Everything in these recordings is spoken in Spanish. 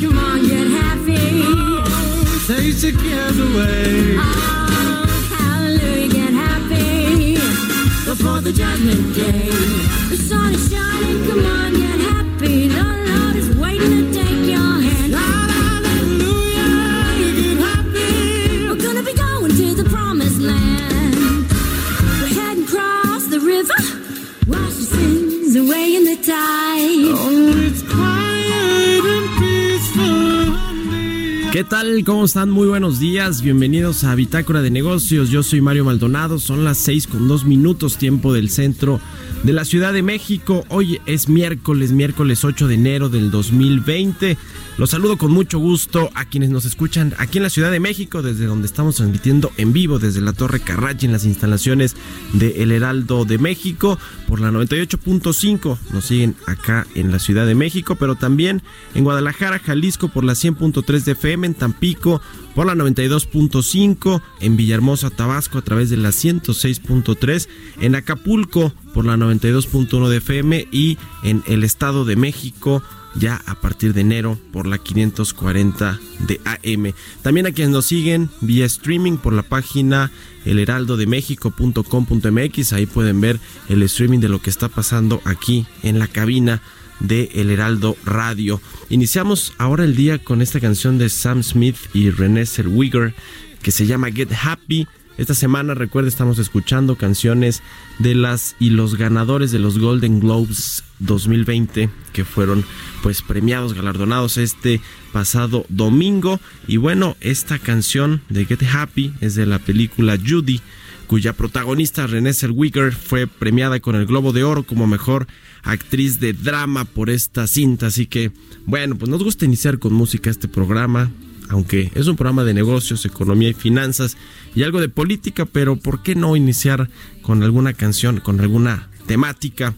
come on, get happy. Oh, chase your cares away. Oh, hallelujah, get happy. Before the judgment day. The sun is shining, come on, get happy. The Lord is waiting to take your hand. Hallelujah, get happy. We're gonna be going to the promised land. We're heading across the river. Wash your sins away in the tide. ¿Qué tal? ¿Cómo están? Muy buenos días. Bienvenidos a Bitácora de Negocios. Yo soy Mario Maldonado. Son las 6 con 2 minutos tiempo del centro de la Ciudad de México. Hoy es miércoles, miércoles 8 de enero del 2020. Los saludo con mucho gusto a quienes nos escuchan aquí en la Ciudad de México, desde donde estamos transmitiendo en vivo desde la Torre Carrachi en las instalaciones de El Heraldo de México por la 98.5. Nos siguen acá en la Ciudad de México, pero también en Guadalajara, Jalisco por la 100.3 de FM, en Tampico por la 92.5, en Villahermosa, Tabasco a través de la 106.3, en Acapulco por la 92.1 de FM y en el Estado de México ya a partir de enero por la 540 de AM. También a quienes nos siguen vía streaming por la página elheraldodemexico.com.mx, ahí pueden ver el streaming de lo que está pasando aquí en la cabina de El Heraldo Radio. Iniciamos ahora el día con esta canción de Sam Smith y René Zellweger que se llama Get Happy. Esta semana, recuerda, estamos escuchando canciones de las y los ganadores de los Golden Globes 2020 que fueron pues premiados, galardonados este pasado domingo. Y bueno, esta canción de Get Happy es de la película Judy, cuya protagonista Renée Zellweger fue premiada con el Globo de Oro como mejor actriz de drama por esta cinta. Así que, bueno, pues nos gusta iniciar con música este programa aunque es un programa de negocios, economía y finanzas y algo de política, pero ¿por qué no iniciar con alguna canción, con alguna temática?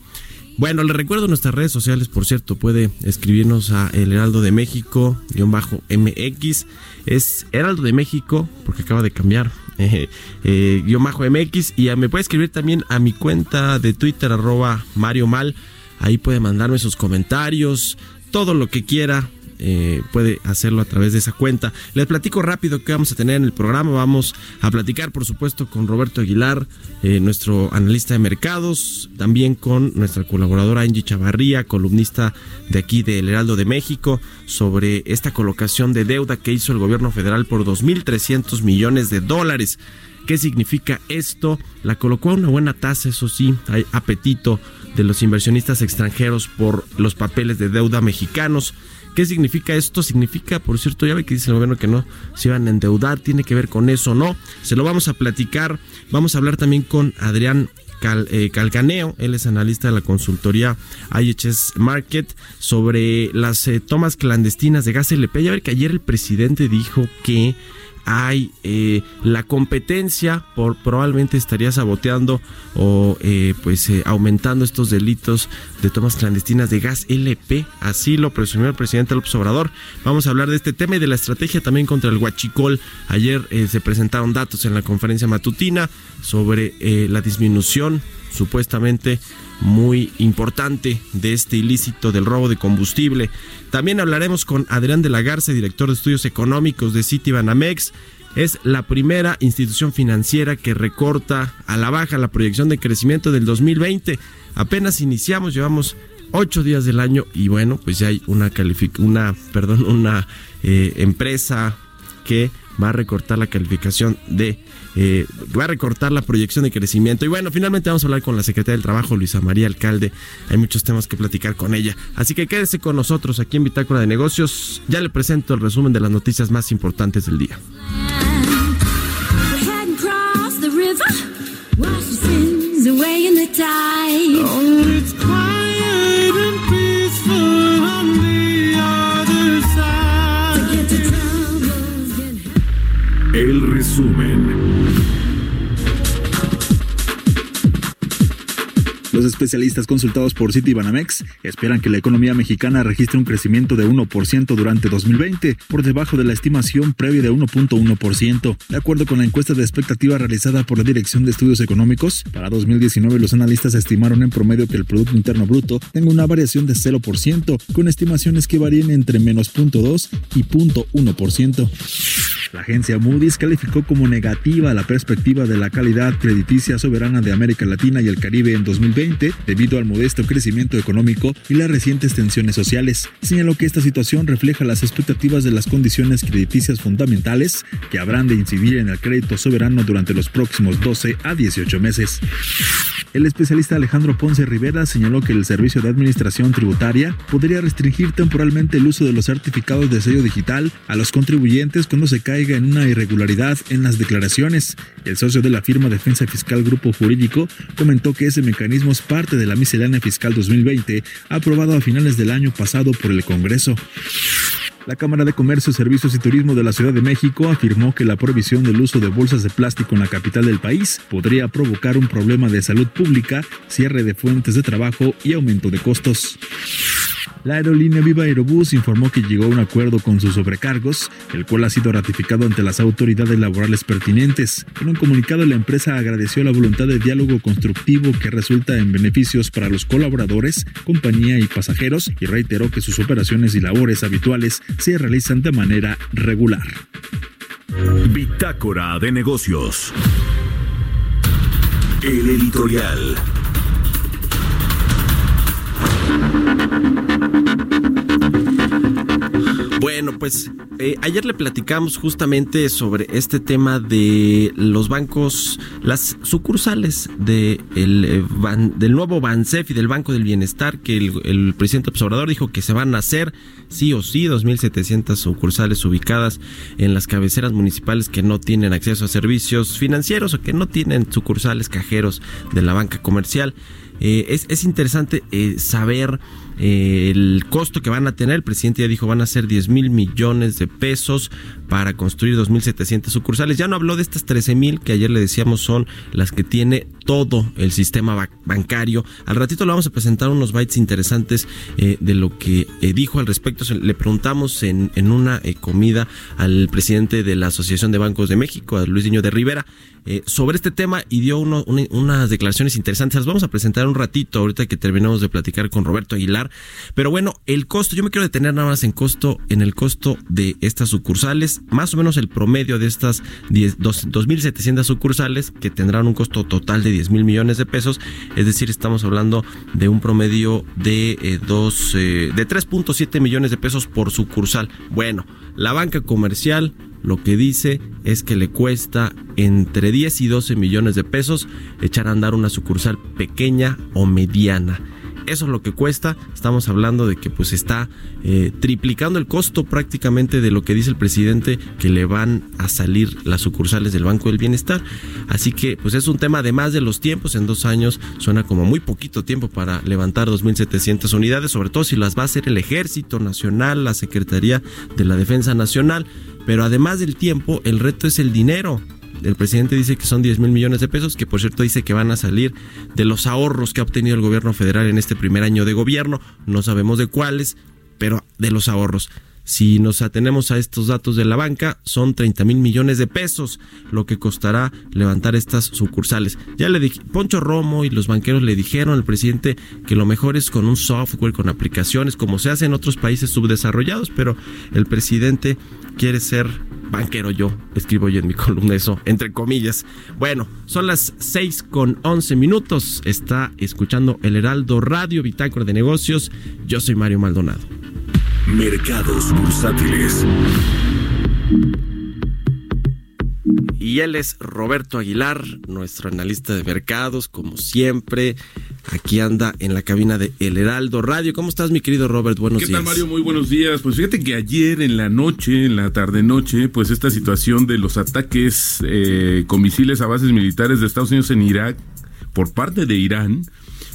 Bueno, le recuerdo nuestras redes sociales, por cierto, puede escribirnos a El Heraldo de México, bajo MX, es Heraldo de México, porque acaba de cambiar, eh, MX, y me puede escribir también a mi cuenta de Twitter, arroba Mario Mal, ahí puede mandarme sus comentarios, todo lo que quiera, eh, puede hacerlo a través de esa cuenta. Les platico rápido qué vamos a tener en el programa. Vamos a platicar, por supuesto, con Roberto Aguilar, eh, nuestro analista de mercados, también con nuestra colaboradora Angie Chavarría, columnista de aquí del Heraldo de México, sobre esta colocación de deuda que hizo el gobierno federal por 2.300 millones de dólares. ¿Qué significa esto? La colocó a una buena tasa, eso sí, hay apetito de los inversionistas extranjeros por los papeles de deuda mexicanos. ¿Qué significa esto? Significa, por cierto, ya ve que dice el gobierno que no se iban a endeudar, tiene que ver con eso, ¿no? Se lo vamos a platicar. Vamos a hablar también con Adrián eh, Calcaneo, él es analista de la consultoría IHS Market, sobre las eh, tomas clandestinas de gas LP. Ya ver que ayer el presidente dijo que hay eh, la competencia por probablemente estaría saboteando o eh, pues eh, aumentando estos delitos de tomas clandestinas de gas LP así lo presumió el presidente López Obrador. Vamos a hablar de este tema y de la estrategia también contra el huachicol. Ayer se presentaron datos en la conferencia matutina sobre la disminución supuestamente muy importante de este ilícito del robo de combustible. También hablaremos con Adrián de la Garza, director de estudios económicos de Citibanamex. Es la primera institución financiera que recorta a la baja la proyección de crecimiento del 2020. Apenas iniciamos, llevamos ocho días del año y bueno, pues ya hay una una, perdón, una eh, empresa que va a recortar la calificación de eh, va a recortar la proyección de crecimiento. Y bueno, finalmente vamos a hablar con la secretaria del Trabajo, Luisa María Alcalde. Hay muchos temas que platicar con ella. Así que quédese con nosotros aquí en Bitácora de Negocios. Ya le presento el resumen de las noticias más importantes del día. Resumen. Especialistas consultados por Citibanamex esperan que la economía mexicana registre un crecimiento de 1% durante 2020, por debajo de la estimación previa de 1.1%. De acuerdo con la encuesta de expectativa realizada por la Dirección de Estudios Económicos, para 2019 los analistas estimaron en promedio que el Producto Interno Bruto tenga una variación de 0%, con estimaciones que varían entre menos 0.2 y 0.1%. La agencia Moody's calificó como negativa la perspectiva de la calidad crediticia soberana de América Latina y el Caribe en 2020 debido al modesto crecimiento económico y las recientes tensiones sociales. Señaló que esta situación refleja las expectativas de las condiciones crediticias fundamentales que habrán de incidir en el crédito soberano durante los próximos 12 a 18 meses. El especialista Alejandro Ponce Rivera señaló que el Servicio de Administración Tributaria podría restringir temporalmente el uso de los certificados de sello digital a los contribuyentes cuando se cae en una irregularidad en las declaraciones. El socio de la firma Defensa Fiscal Grupo Jurídico comentó que ese mecanismo es parte de la miscelánea fiscal 2020 aprobado a finales del año pasado por el Congreso. La Cámara de Comercio, Servicios y Turismo de la Ciudad de México afirmó que la prohibición del uso de bolsas de plástico en la capital del país podría provocar un problema de salud pública, cierre de fuentes de trabajo y aumento de costos. La aerolínea Viva Aerobús informó que llegó a un acuerdo con sus sobrecargos, el cual ha sido ratificado ante las autoridades laborales pertinentes. En un comunicado, la empresa agradeció la voluntad de diálogo constructivo que resulta en beneficios para los colaboradores, compañía y pasajeros y reiteró que sus operaciones y labores habituales se realizan de manera regular. Bitácora de negocios. El editorial. Bueno, pues eh, ayer le platicamos justamente sobre este tema de los bancos, las sucursales eh, del nuevo Bansef y del Banco del Bienestar, que el, presidente observador dijo que se van a hacer sí o sí 2.700 sucursales ubicadas en las cabeceras municipales que no tienen acceso a servicios financieros o que no tienen sucursales cajeros de la banca comercial. Eh, es, interesante saber eh, el costo que van a tener, el presidente ya dijo, van a ser 10 mil millones de pesos para construir 2.700 sucursales. Ya no habló de estas 13 mil que ayer le decíamos son las que tiene todo el sistema bancario. Al ratito le vamos a presentar unos bytes interesantes eh, de lo que eh, dijo al respecto. Le preguntamos en, en una comida al presidente de la Asociación de Bancos de México, a Luis Niño de Rivera, sobre este tema y dio unas declaraciones interesantes. Las vamos a presentar un ratito ahorita que terminamos de platicar con Roberto Aguilar pero bueno, el costo, yo me quiero detener nada más en costo, en el costo de estas sucursales, más o menos el promedio de estas 2.700 sucursales que tendrán un costo total de 10 mil millones de pesos, es decir, estamos hablando de un promedio de, eh, dos, eh, de 3.7 millones de pesos por sucursal. Bueno, la banca comercial lo que dice es que le cuesta entre 10 y 12 millones de pesos echar a andar una sucursal pequeña o mediana. Eso es lo que cuesta. Estamos hablando de que pues está eh, triplicando el costo prácticamente de lo que dice el presidente que le van a salir las sucursales del Banco del Bienestar. Así que pues es un tema además de los tiempos. En dos años suena como muy poquito tiempo para levantar 2.700 unidades, sobre todo si las va a hacer el Ejército Nacional, la Secretaría de la Defensa Nacional. Pero además del tiempo, el reto es el dinero el presidente dice que son 10 mil millones de pesos, que por cierto dice que van a salir de los ahorros que ha obtenido el gobierno federal en este primer año de gobierno. No sabemos de cuáles, pero de los ahorros. Si nos atenemos a estos datos de la banca, son 30 mil millones de pesos lo que costará levantar estas sucursales. Ya le dije, Poncho Romo y los banqueros le dijeron al presidente que lo mejor es con un software, con aplicaciones, como se hace en otros países subdesarrollados, pero el presidente quiere ser banquero yo, escribo yo en mi columna eso, entre comillas. Bueno, son las 6 con 11 minutos, está escuchando el Heraldo Radio Bitácora de Negocios, yo soy Mario Maldonado. Mercados bursátiles. Y él es Roberto Aguilar, nuestro analista de mercados, como siempre. Aquí anda en la cabina de El Heraldo Radio. ¿Cómo estás, mi querido Robert? Buenos ¿Qué días. tal, Mario? Muy buenos días. Pues fíjate que ayer en la noche, en la tarde-noche, pues esta situación de los ataques eh, con misiles a bases militares de Estados Unidos en Irak por parte de Irán,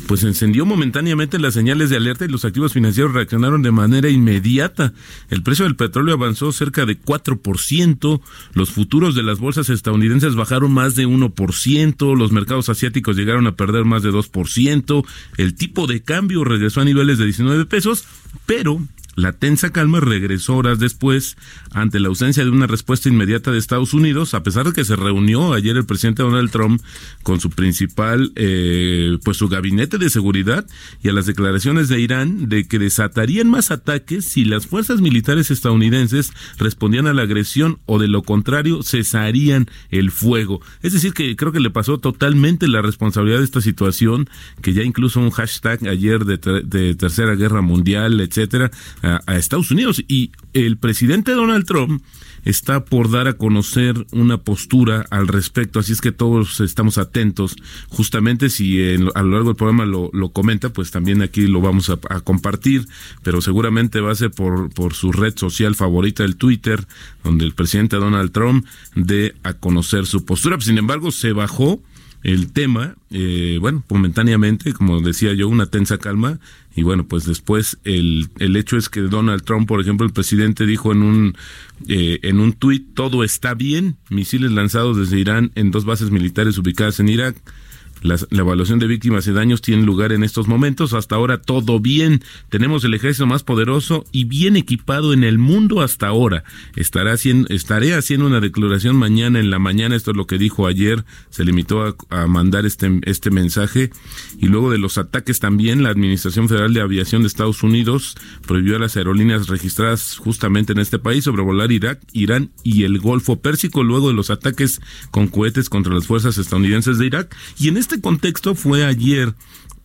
pues encendió momentáneamente las señales de alerta y los activos financieros reaccionaron de manera inmediata. El precio del petróleo avanzó cerca de 4%, los futuros de las bolsas estadounidenses bajaron más de 1%, los mercados asiáticos llegaron a perder más de 2%, el tipo de cambio regresó a niveles de 19 pesos, pero la tensa calma regresó horas después ante la ausencia de una respuesta inmediata de Estados Unidos, a pesar de que se reunió ayer el presidente Donald Trump con su principal, eh, pues su gabinete de seguridad y a las declaraciones de Irán de que desatarían más ataques si las fuerzas militares estadounidenses respondían a la agresión o de lo contrario cesarían el fuego. Es decir, que creo que le pasó totalmente la responsabilidad de esta situación, que ya incluso un hashtag ayer de, de Tercera Guerra Mundial, etcétera, a, Estados Unidos. Y el presidente Donald Trump está por dar a conocer una postura al respecto, así es que todos estamos atentos. Justamente si en- a lo largo del programa lo, lo comenta, pues también aquí lo vamos a, a compartir, pero seguramente va a ser por, por su red social favorita, el Twitter, donde el presidente Donald Trump dé a conocer su postura. Sin embargo, se bajó el tema, eh, bueno, momentáneamente, como decía yo, una tensa calma, y bueno, pues después el, el hecho es que Donald Trump, por ejemplo, el presidente dijo en un, eh, en un tuit, todo está bien, misiles lanzados desde Irán en dos bases militares ubicadas en Irak, la evaluación de víctimas y daños tiene lugar en estos momentos. Hasta ahora todo bien. Tenemos el ejército más poderoso y bien equipado en el mundo hasta ahora. Estará haciendo, estaré haciendo una declaración mañana en la mañana. Esto es lo que dijo ayer. Se limitó a, a mandar este, este mensaje. Y luego de los ataques también, la Administración Federal de Aviación de Estados Unidos prohibió a las aerolíneas registradas justamente en este país sobrevolar Irak, Irán y el Golfo Pérsico luego de los ataques con cohetes contra las fuerzas estadounidenses de Irak. Y en este contexto fue ayer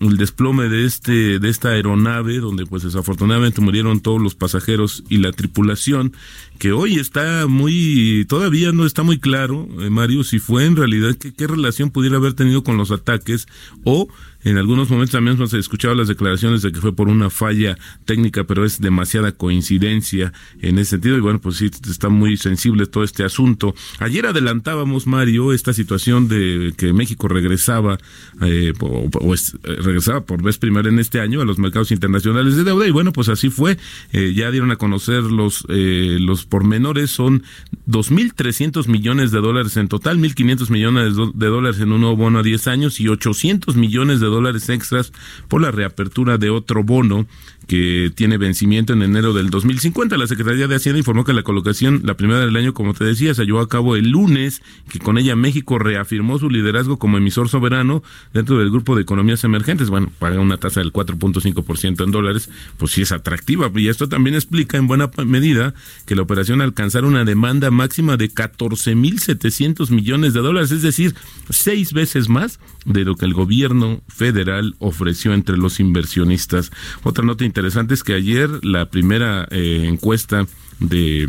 el desplome de este de esta aeronave donde pues desafortunadamente murieron todos los pasajeros y la tripulación que hoy está muy todavía no está muy claro eh, Mario si fue en realidad qué, qué relación pudiera haber tenido con los ataques o en algunos momentos también se escuchaba las declaraciones de que fue por una falla técnica, pero es demasiada coincidencia en ese sentido. Y bueno, pues sí, está muy sensible todo este asunto. Ayer adelantábamos, Mario, esta situación de que México regresaba, eh, o, eh, regresaba por vez primera en este año a los mercados internacionales de deuda. Y bueno, pues así fue. Eh, ya dieron a conocer los, eh, los pormenores. Son 2.300 millones de dólares en total, 1.500 millones de dólares en un nuevo bono a 10 años y 800 millones de dólares extras por la reapertura de otro bono que tiene vencimiento en enero del 2050. La Secretaría de Hacienda informó que la colocación, la primera del año, como te decía, se llevó a cabo el lunes, que con ella México reafirmó su liderazgo como emisor soberano dentro del grupo de economías emergentes. Bueno, paga una tasa del 4.5% en dólares, pues sí es atractiva. Y esto también explica en buena medida que la operación alcanzara una demanda máxima de 14.700 millones de dólares, es decir, seis veces más de lo que el gobierno federal ofreció entre los inversionistas. Otra nota interesante es que ayer la primera eh, encuesta de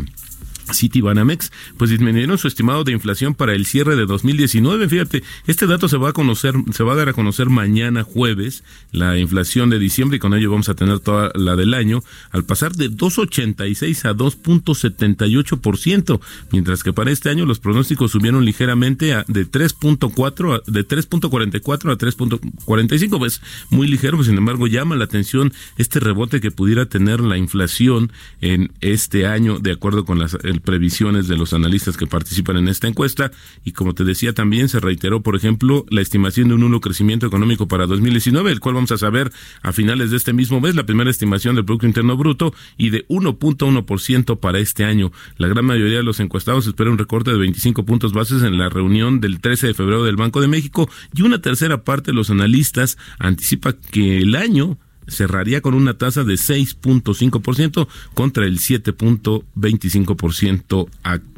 City Banamex, pues disminuyeron su estimado de inflación para el cierre de 2019. Fíjate, este dato se va a conocer, se va a dar a conocer mañana jueves, la inflación de diciembre, y con ello vamos a tener toda la del año, al pasar de 2.86 a 2.78%, mientras que para este año los pronósticos subieron ligeramente a, de 3.4 a- de 3.44 a 3.45, pues muy ligero, pues sin embargo llama la atención este rebote que pudiera tener la inflación en este año, de acuerdo con las eh, previsiones de los analistas que participan en esta encuesta. Y como te decía también, se reiteró, por ejemplo, la estimación de un nulo crecimiento económico para 2019, el cual vamos a saber a finales de este mismo mes, la primera estimación del Producto Interno Bruto y de 1.1% para este año. La gran mayoría de los encuestados espera un recorte de 25 puntos bases en la reunión del 13 de febrero del Banco de México y una tercera parte de los analistas anticipa que el año cerraría con una tasa de 6.5% contra el 7.25% actual.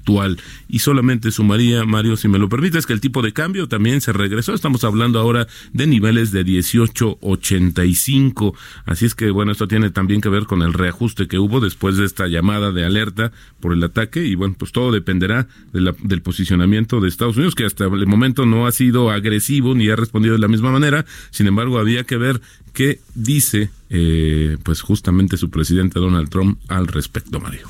Y solamente sumaría, Mario, si me lo permites, que el tipo de cambio también se regresó. Estamos hablando ahora de niveles de 18.85. Así es que, bueno, esto tiene también que ver con el reajuste que hubo después de esta llamada de alerta por el ataque. Y bueno, pues todo dependerá de la, del posicionamiento de Estados Unidos, que hasta el momento no ha sido agresivo ni ha respondido de la misma manera. Sin embargo, había que ver qué dice, eh, pues justamente su presidente Donald Trump al respecto, Mario.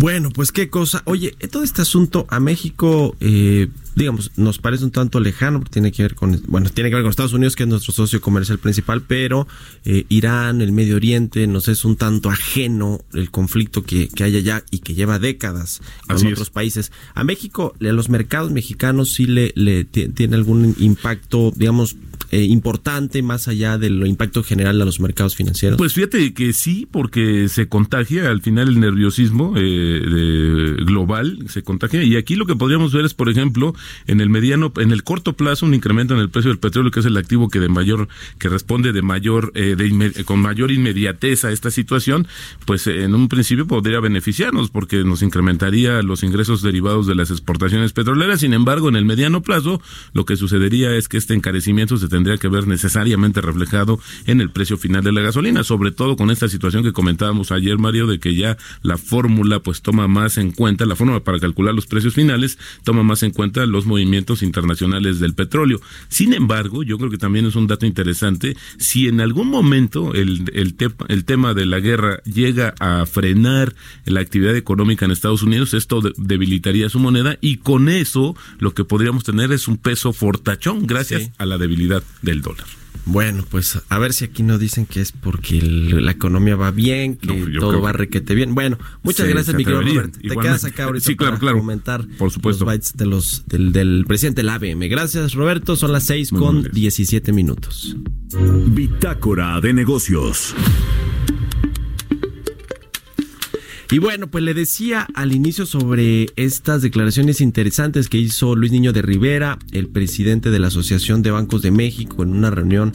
Bueno, pues qué cosa. Oye, todo este asunto a México, eh, digamos, nos parece un tanto lejano, porque tiene que ver con, bueno, tiene que ver con Estados Unidos, que es nuestro socio comercial principal, pero eh, Irán, el Medio Oriente, nos es un tanto ajeno el conflicto que, que hay allá y que lleva décadas con Así es. otros países. A México, a los mercados mexicanos sí le, le ti- tiene algún impacto, digamos, eh, importante más allá del impacto general a los mercados financieros. Pues fíjate que sí, porque se contagia al final el nerviosismo eh, de- global, se contagia. Y aquí lo que podríamos ver es, por ejemplo, en el mediano, en el corto plazo, un incremento en el precio del petróleo, que es el activo que de mayor, que responde de mayor, eh, de inme- con mayor inmediatez a esta situación, pues eh, en un principio podría beneficiarnos, porque nos incrementaría los ingresos derivados de las exportaciones petroleras. Sin embargo, en el mediano plazo, lo que sucedería es que este encarecimiento se tendría que ver necesariamente reflejado en el precio final de la gasolina, sobre todo con esta situación que comentábamos ayer, Mario, de que ya la fórmula pues toma más en cuenta, la fórmula para calcular los precios finales toma más en cuenta los movimientos internacionales del petróleo. Sin embargo, yo creo que también es un dato interesante, si en algún momento el, el, te- el tema de la guerra llega a frenar la actividad económica en Estados Unidos, esto de- debilitaría su moneda y con eso lo que podríamos tener es un peso fortachón gracias Sí. a la debilidad del dólar. Bueno, pues a ver si aquí nos dicen que es porque el- la economía va bien, que No, todo creo- va requete bien. Bueno, muchas Sí, gracias, mi querido Robert. Te igualmente. quedas acá ahorita Sí, claro, para claro. comentar Por supuesto. los bytes de los, del, del presidente de la ABM. Gracias, Roberto. Son las 6 Muy con bien. 17 minutos. Bitácora de negocios. Y bueno, pues le decía al inicio sobre estas declaraciones interesantes que hizo Luis Niño de Rivera, el presidente de la Asociación de Bancos de México, en una reunión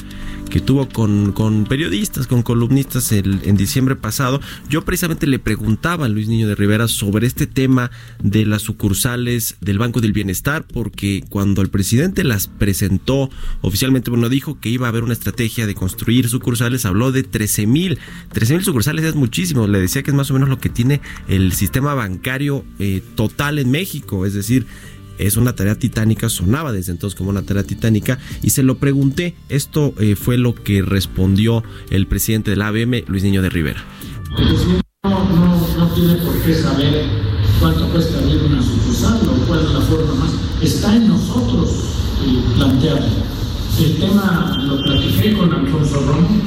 que tuvo con, con periodistas, con columnistas el- en diciembre pasado. Yo precisamente le preguntaba a Luis Niño de Rivera sobre este tema de las sucursales del Banco del Bienestar, porque cuando el presidente las presentó oficialmente, bueno, dijo que iba a haber una estrategia de construir sucursales, habló de 13 mil. 13 mil sucursales es muchísimo. Le decía que es más o menos lo que tiene el sistema bancario eh, total en México. Es decir, es una tarea titánica, sonaba desde entonces como una tarea titánica. Y se lo pregunté. Esto eh, fue lo que respondió el presidente de la ABM, Luis Niño de Rivera. El presidente no, no, no tiene por qué saber cuánto cuesta abrir una sucursal o cuál es la forma más. Está en nosotros eh, plantearlo. El tema lo platiqué con Alfonso Romo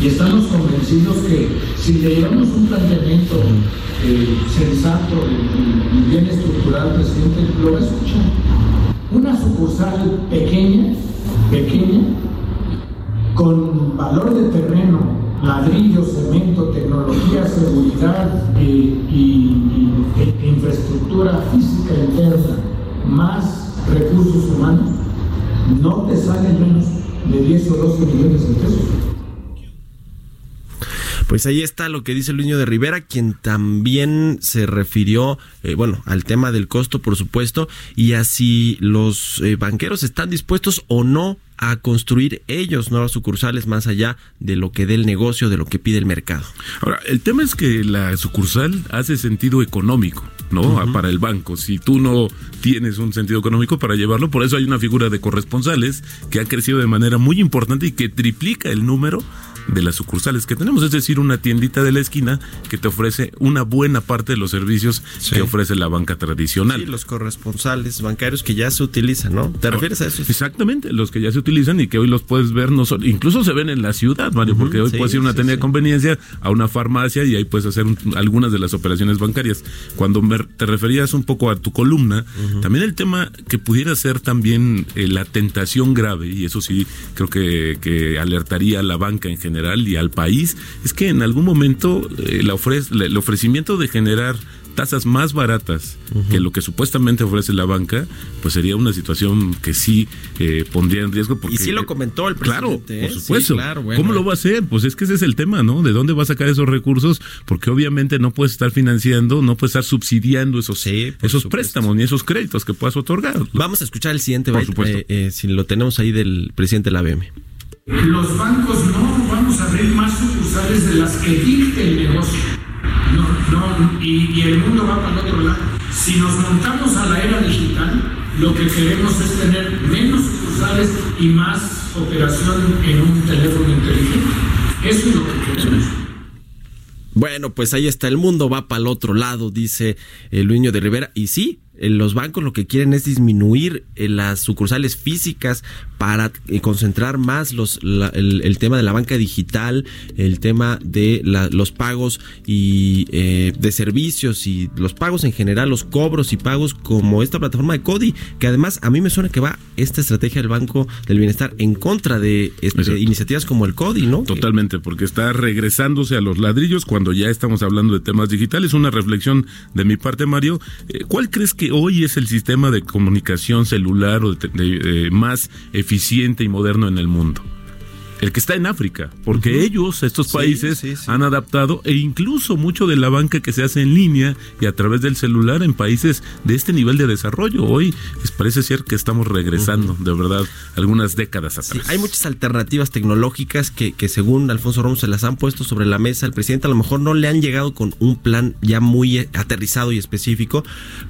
y estamos convencidos que si le llevamos un planteamiento eh, sensato y, bien estructurado al presidente, lo va a escuchar. Una sucursal pequeña, pequeña, con valor de terreno, ladrillo, cemento, tecnología, seguridad eh, y, y- e- infraestructura física interna, más recursos humanos, no te salen menos de 10 o 12 millones de pesos. Pues ahí está lo que dice Luis Niño de Rivera, quien también se refirió, eh, bueno, al tema del costo, por supuesto, y a si los eh, banqueros están dispuestos o no a construir ellos nuevas sucursales más allá de lo que dé el negocio, de lo que pide el mercado. Ahora, el tema es que la sucursal hace sentido económico, ¿no? Para el banco. Si tú no tienes un sentido económico para llevarlo, por eso hay una figura de corresponsales que ha crecido de manera muy importante y que triplica el número de las sucursales que tenemos, es decir, una tiendita de la esquina que te ofrece una buena parte de los servicios Sí. que ofrece la banca tradicional. Sí, los corresponsales bancarios que ya se utilizan, ¿no? ¿Te refieres a eso? Exactamente, los que ya se utilizan y que hoy los puedes ver, no solo- incluso se ven en la ciudad, Mario, porque hoy sí, puedes ir a una tienda de conveniencia, a una farmacia y ahí puedes hacer un- algunas de las operaciones bancarias. Cuando me- te referías un poco a tu columna, también el tema que pudiera ser también eh, la tentación grave, y eso sí creo que, que alertaría a la banca en general y al país, es que en algún momento eh, la ofre- el ofrecimiento de generar tasas más baratas que lo que supuestamente ofrece la banca, pues sería una situación que sí eh, pondría en riesgo. Porque, y sí lo comentó el presidente. Claro, por ¿eh? supuesto. Sí, claro, bueno. ¿Cómo lo va a hacer? Pues es que ese es el tema, ¿no? ¿De dónde va a sacar esos recursos? Porque obviamente no puedes estar financiando, no puedes estar subsidiando esos, Sí, esos supuesto. préstamos ni esos créditos que puedas otorgar. Vamos a escuchar el siguiente Por byte, supuesto. eh, eh, si lo tenemos ahí del presidente de la BM. Los bancos no abrir más sucursales de las que dicte el negocio. Y, y el mundo va para el otro lado. Si nos montamos a la era digital, lo que queremos es tener menos sucursales y más operación en un teléfono inteligente. Eso es lo que queremos. Bueno, pues ahí está, el mundo va para el otro lado, dice el Luño de Rivera. Y sí, los bancos lo que quieren es disminuir eh, las sucursales físicas para eh, concentrar más los, la- el, el tema de la banca digital, el tema de la- los pagos y eh, de servicios y los pagos en general, los cobros y pagos como esta plataforma de Cody, que además a mí me suena que va esta estrategia del Banco del Bienestar en contra de este, iniciativas como el Cody, ¿no? Totalmente, porque está regresándose a los ladrillos cuando ya estamos hablando de temas digitales. Una reflexión de mi parte, Mario. Eh, ¿Cuál crees que hoy es el sistema de comunicación celular o de- más eficiente y moderno en el mundo? El que está en África, porque ellos, estos países, sí, sí. han adaptado e incluso mucho de la banca que se hace en línea y a través del celular en países de este nivel de desarrollo. Hoy es- parece ser que estamos regresando, de verdad, algunas décadas atrás. hay muchas alternativas tecnológicas que, que según Alfonso Ramos se las han puesto sobre la mesa. El presidente a lo mejor no le han llegado con un plan ya muy eh, aterrizado y específico,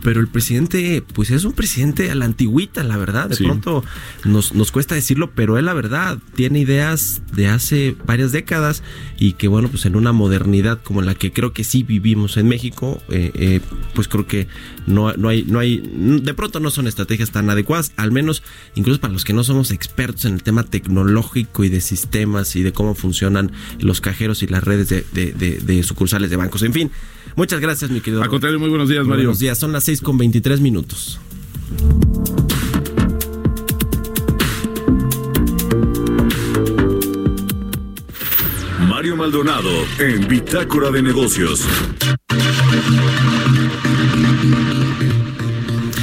pero el presidente pues es un presidente a la antigüita, la verdad. De pronto nos, nos cuesta decirlo, pero él la verdad tiene ideas de hace varias décadas y que bueno, pues en una modernidad como la que creo que sí vivimos en México, eh, eh, pues creo que no, no hay, no hay, de pronto no son estrategias tan adecuadas, al menos incluso para los que no somos expertos en el tema tecnológico y de sistemas y de cómo funcionan los cajeros y las redes de, de- de- de sucursales de bancos. En fin, muchas gracias, mi querido. Al contrario, muy buenos días, Muy Mario. Buenos días, son las 6 con 23 minutos. Maldonado en Bitácora de Negocios.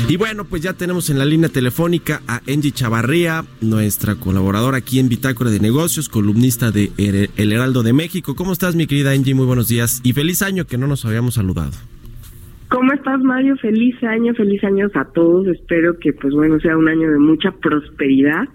Y bueno, pues ya tenemos en la línea telefónica a Angie Chavarría, nuestra colaboradora aquí en Bitácora de Negocios, columnista de El Heraldo de México. ¿Cómo estás, mi querida Angie? Muy buenos días y feliz año que no nos habíamos saludado. ¿Cómo estás, Mario? Feliz año, feliz años a todos. Espero que, pues bueno, sea un año de mucha prosperidad.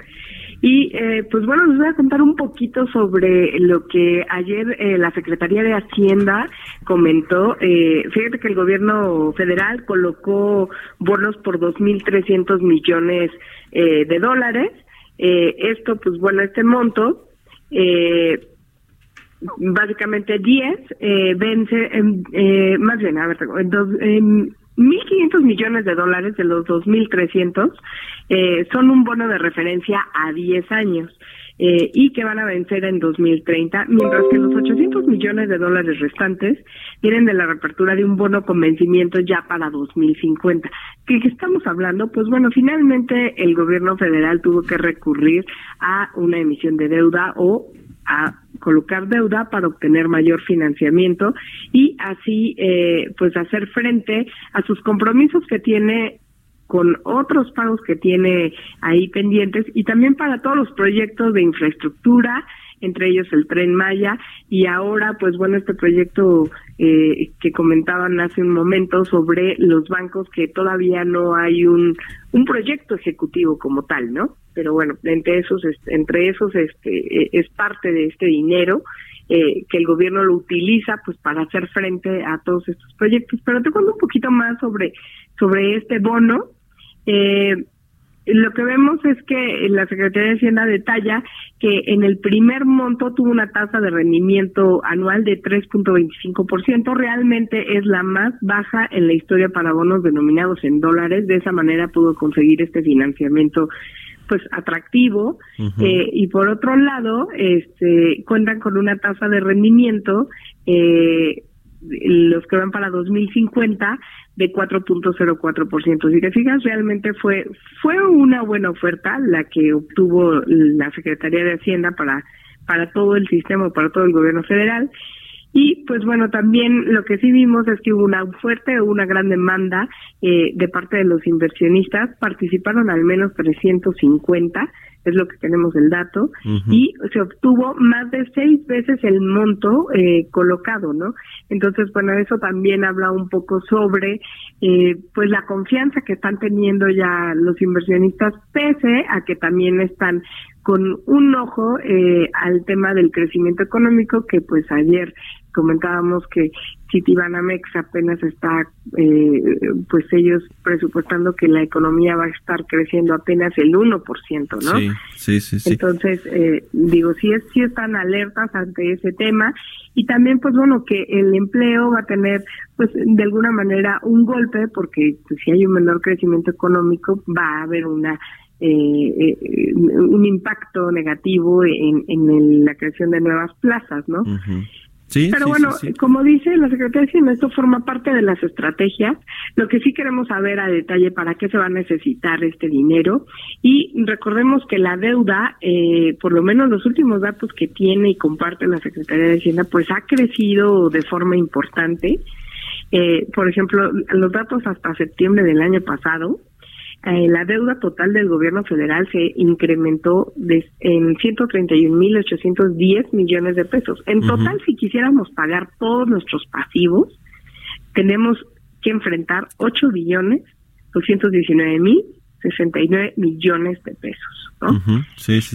Y, eh, pues bueno, les voy a contar un poquito sobre lo que ayer eh, la Secretaría de Hacienda comentó. Eh, fíjate que el gobierno federal colocó bonos por 2.300 millones eh, de dólares. Eh, esto, pues bueno, este monto eh, básicamente 10 eh, vence, en, más bien, a ver, en dos, en 1.500 millones de dólares de los 2.300 eh, son un bono de referencia a 10 años eh, y que van a vencer en 2030, mientras que los 800 millones de dólares restantes vienen de la reapertura de un bono con vencimiento ya para 2050. ¿Qué, qué estamos hablando? Pues bueno, finalmente el gobierno federal tuvo que recurrir a una emisión de deuda o a colocar deuda para obtener mayor financiamiento y así eh, pues hacer frente a sus compromisos que tiene con otros pagos que tiene ahí pendientes y también para todos los proyectos de infraestructura, entre ellos el tren Maya y ahora pues bueno este proyecto eh, que comentaban hace un momento sobre los bancos que todavía no hay un un proyecto ejecutivo como tal, ¿no? Pero bueno, entre esos entre esos este eh, es parte de este dinero eh, que el gobierno lo utiliza pues para hacer frente a todos estos proyectos. Pero te cuento un poquito más sobre sobre este bono. Eh, lo que vemos es que la Secretaría de Hacienda detalla que en el primer monto tuvo una tasa de rendimiento anual de 3.25%, realmente es la más baja en la historia para bonos denominados en dólares, de esa manera pudo conseguir este financiamiento pues atractivo. Eh, y por otro lado este cuentan con una tasa de rendimiento eh, los que van para 2050 de 4.04%. Si te fijas, realmente fue fue una buena oferta la que obtuvo la Secretaría de Hacienda para para todo el sistema, para todo el gobierno federal. Y pues bueno, también lo que sí vimos es que hubo una fuerte una gran demanda eh, de parte de los inversionistas. Participaron al menos 350 es lo que tenemos el dato, y se obtuvo más de seis veces el monto eh, colocado, ¿no? Entonces, bueno, eso también habla un poco sobre, eh, pues, la confianza que están teniendo ya los inversionistas, pese a que también están con un ojo eh, al tema del crecimiento económico, que pues ayer comentábamos que Citibanamex apenas está, eh, pues ellos presupuestando que la economía va a estar creciendo apenas el 1%, ¿no? Sí, sí, sí. sí. Entonces, eh, digo, sí, es, sí están alertas ante ese tema y también, pues bueno, que el empleo va a tener, pues de alguna manera, un golpe porque pues, si hay un menor crecimiento económico va a haber una eh, eh, un impacto negativo en, en la creación de nuevas plazas, ¿no? Pero bueno, como dice la Secretaría de Hacienda, esto forma parte de las estrategias. Lo que sí queremos saber a detalle para qué se va a necesitar este dinero. Y recordemos que la deuda, eh, por lo menos los últimos datos que tiene y comparte la Secretaría de Hacienda, pues ha crecido de forma importante. Eh, por ejemplo, los datos hasta septiembre del año pasado, eh, la deuda total del gobierno federal se incrementó de, en 131.810 millones de pesos. En total, si quisiéramos pagar todos nuestros pasivos, tenemos que enfrentar 8 billones 219 mil 69 millones de pesos. ¿no?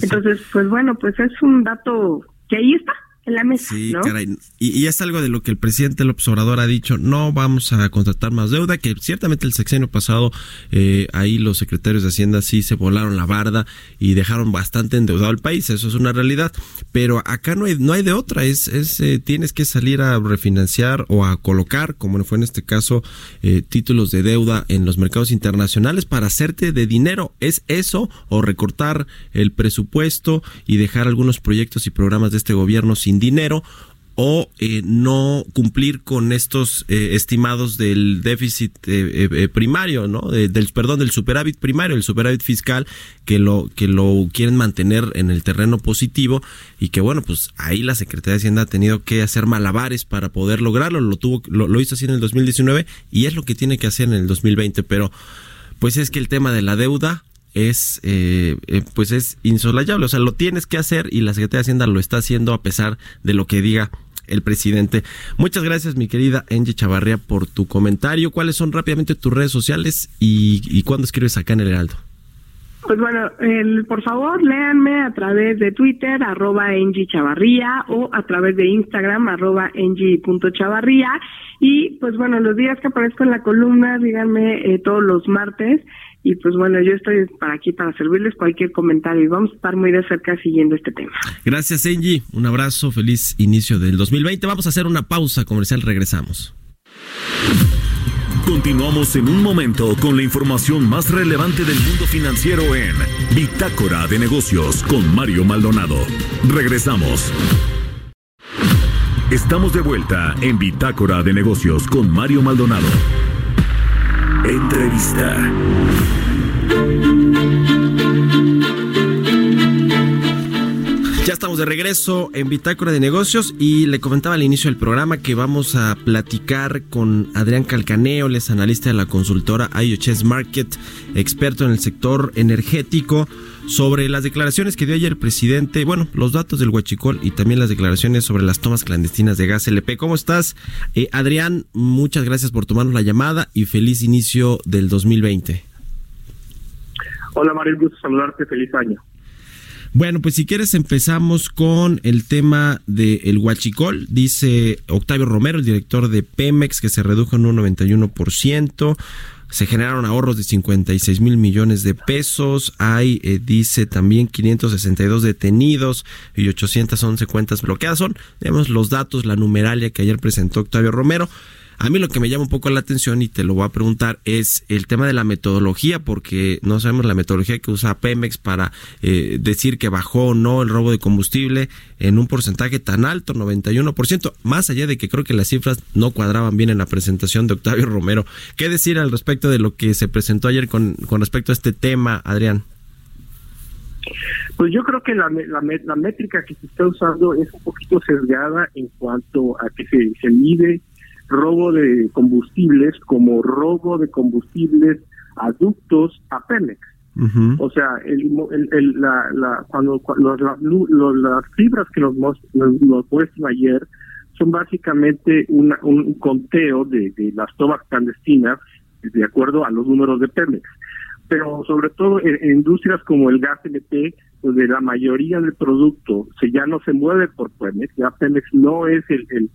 Entonces, pues bueno, pues es un dato que ahí está en la mesa. Sí, caray. Y, es algo de lo que el presidente López Obrador ha dicho, no vamos a contratar más deuda, que ciertamente el sexenio pasado eh, ahí los secretarios de Hacienda sí se volaron la barda y dejaron bastante endeudado al país, eso es una realidad, pero acá no hay, no hay de otra, es, es eh, tienes que salir a refinanciar o a colocar, como fue en este caso, eh, títulos de deuda en los mercados internacionales para hacerte de dinero, es eso o recortar el presupuesto y dejar algunos proyectos y programas de este gobierno sin dinero o eh, no cumplir con estos eh, estimados del déficit eh, primario, ¿no? del perdón, del superávit primario, el superávit fiscal que lo que lo quieren mantener en el terreno positivo y que bueno, pues ahí la Secretaría de Hacienda ha tenido que hacer malabares para poder lograrlo, lo tuvo lo hizo así en el 2019 y es lo que tiene que hacer en el 2020, pero pues es que el tema de la deuda es eh, eh, pues es insolayable, o sea, lo tienes que hacer y la Secretaría de Hacienda lo está haciendo a pesar de lo que diga el presidente. Muchas gracias, mi querida Angie Chavarría, por tu comentario. ¿Cuáles son rápidamente tus redes sociales y, y cuándo escribes acá en el Heraldo? Pues bueno, por favor, léanme a través de Twitter, arroba Chavarría, o a través de Instagram, arroba Chavarría. Y pues bueno, los días que aparezco en la columna, díganme eh, todos los martes y pues bueno, yo estoy para aquí para servirles cualquier comentario y vamos a estar muy de cerca siguiendo este tema. Gracias, Angie. Un abrazo, feliz inicio del 2020. Vamos a hacer una pausa comercial, regresamos. Continuamos en un momento con la información más relevante del mundo financiero en Bitácora de Negocios con Mario Maldonado. Regresamos. Estamos de vuelta en Bitácora de Negocios con Mario Maldonado. Entrevista. Ya estamos de regreso en Bitácora de Negocios y le comentaba al inicio del programa que vamos a platicar con Adrián Calcaneo, es analista de la consultora IOCHES Market, experto en el sector energético, sobre las declaraciones que dio ayer el presidente, bueno, los datos del Huachicol y también las declaraciones sobre las tomas clandestinas de gas LP. ¿Cómo estás? Eh, Adrián, muchas gracias por tomarnos la llamada y feliz inicio del 2020. Hola Mario, gusto saludarte, feliz año. Bueno, pues si quieres empezamos con el tema del el huachicol. Dice Octavio Romero, el director de Pemex, que se redujo en un 91%. Se generaron ahorros de 56 mil millones de pesos. Hay, eh, dice también, 562 detenidos y 811 cuentas bloqueadas. Son, digamos, los datos, la numeralia que ayer presentó Octavio Romero. A mí lo que me llama un poco la atención y te lo voy a preguntar es el tema de la metodología, porque no sabemos la metodología que usa Pemex para eh, decir que bajó o no el robo de combustible en un porcentaje tan alto, 91%, más allá de que creo que las cifras no cuadraban bien en la presentación de Octavio Romero. ¿Qué decir al respecto de lo que se presentó ayer con, respecto a este tema, Adrián? Pues yo creo que la, métrica que se está usando es un poquito sesgada en cuanto a que se mide robo de combustibles como robo de combustibles aductos a Pemex. O sea, el, el, la, la, cuando, cuando las fibras que nos, nos, nos muestran ayer son básicamente una, un conteo de, de las tomas clandestinas de acuerdo a los números de Pemex. Pero sobre todo en, industrias como el gas LP, donde la mayoría del producto se ya no se mueve por Pemex, ya Pemex no es el, el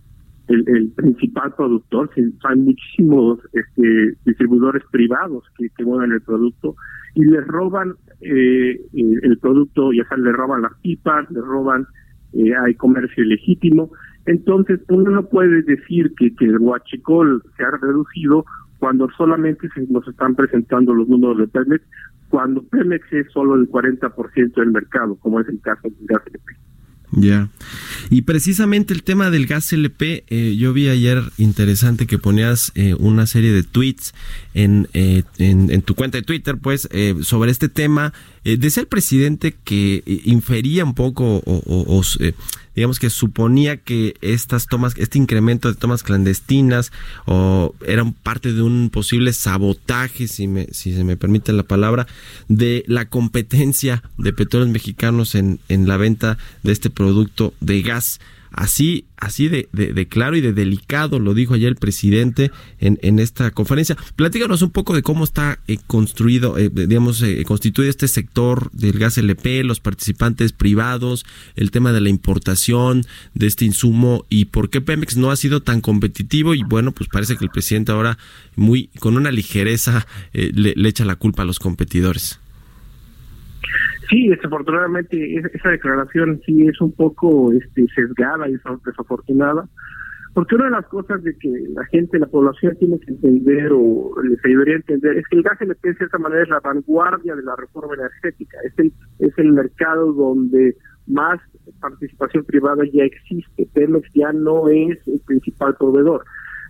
el, principal productor, hay muchísimos este, distribuidores privados que, que mueven el producto y les roban eh, el producto, ya sea le roban las pipas, le roban, eh, hay comercio ilegítimo. Entonces, uno no puede decir que, que el huachicol se ha reducido cuando solamente se nos están presentando los números de Pemex, cuando Pemex es solo el 40% del mercado, como es el caso del gas. Ya. Y precisamente el tema del gas LP, eh, yo vi ayer interesante que ponías eh, una serie de tweets en, eh, en, tu cuenta de Twitter, pues, sobre este tema. decía el presidente que infería un poco o, digamos que suponía que estas tomas, este incremento de tomas clandestinas o eran parte de un posible sabotaje, si, me, si se me permite la palabra, de la competencia de petróleos mexicanos en, en la venta de este producto de gas. Así, así de, de, claro y de delicado lo dijo ayer el presidente en, en esta conferencia. Platícanos un poco de cómo está eh, construido, eh, digamos, eh, este sector del gas LP, los participantes privados, el tema de la importación de este insumo y por qué Pemex no ha sido tan competitivo y bueno, pues parece que el presidente ahora muy con una ligereza le, le echa la culpa a los competidores. Sí, desafortunadamente esa declaración sí es un poco este, sesgada y desafortunada, porque una de las cosas de que la gente, la población tiene que entender o les debería entender es que el gas LP de cierta manera es la vanguardia de la reforma energética, es el, es el mercado donde más participación privada ya existe, Pemex ya no es el principal proveedor,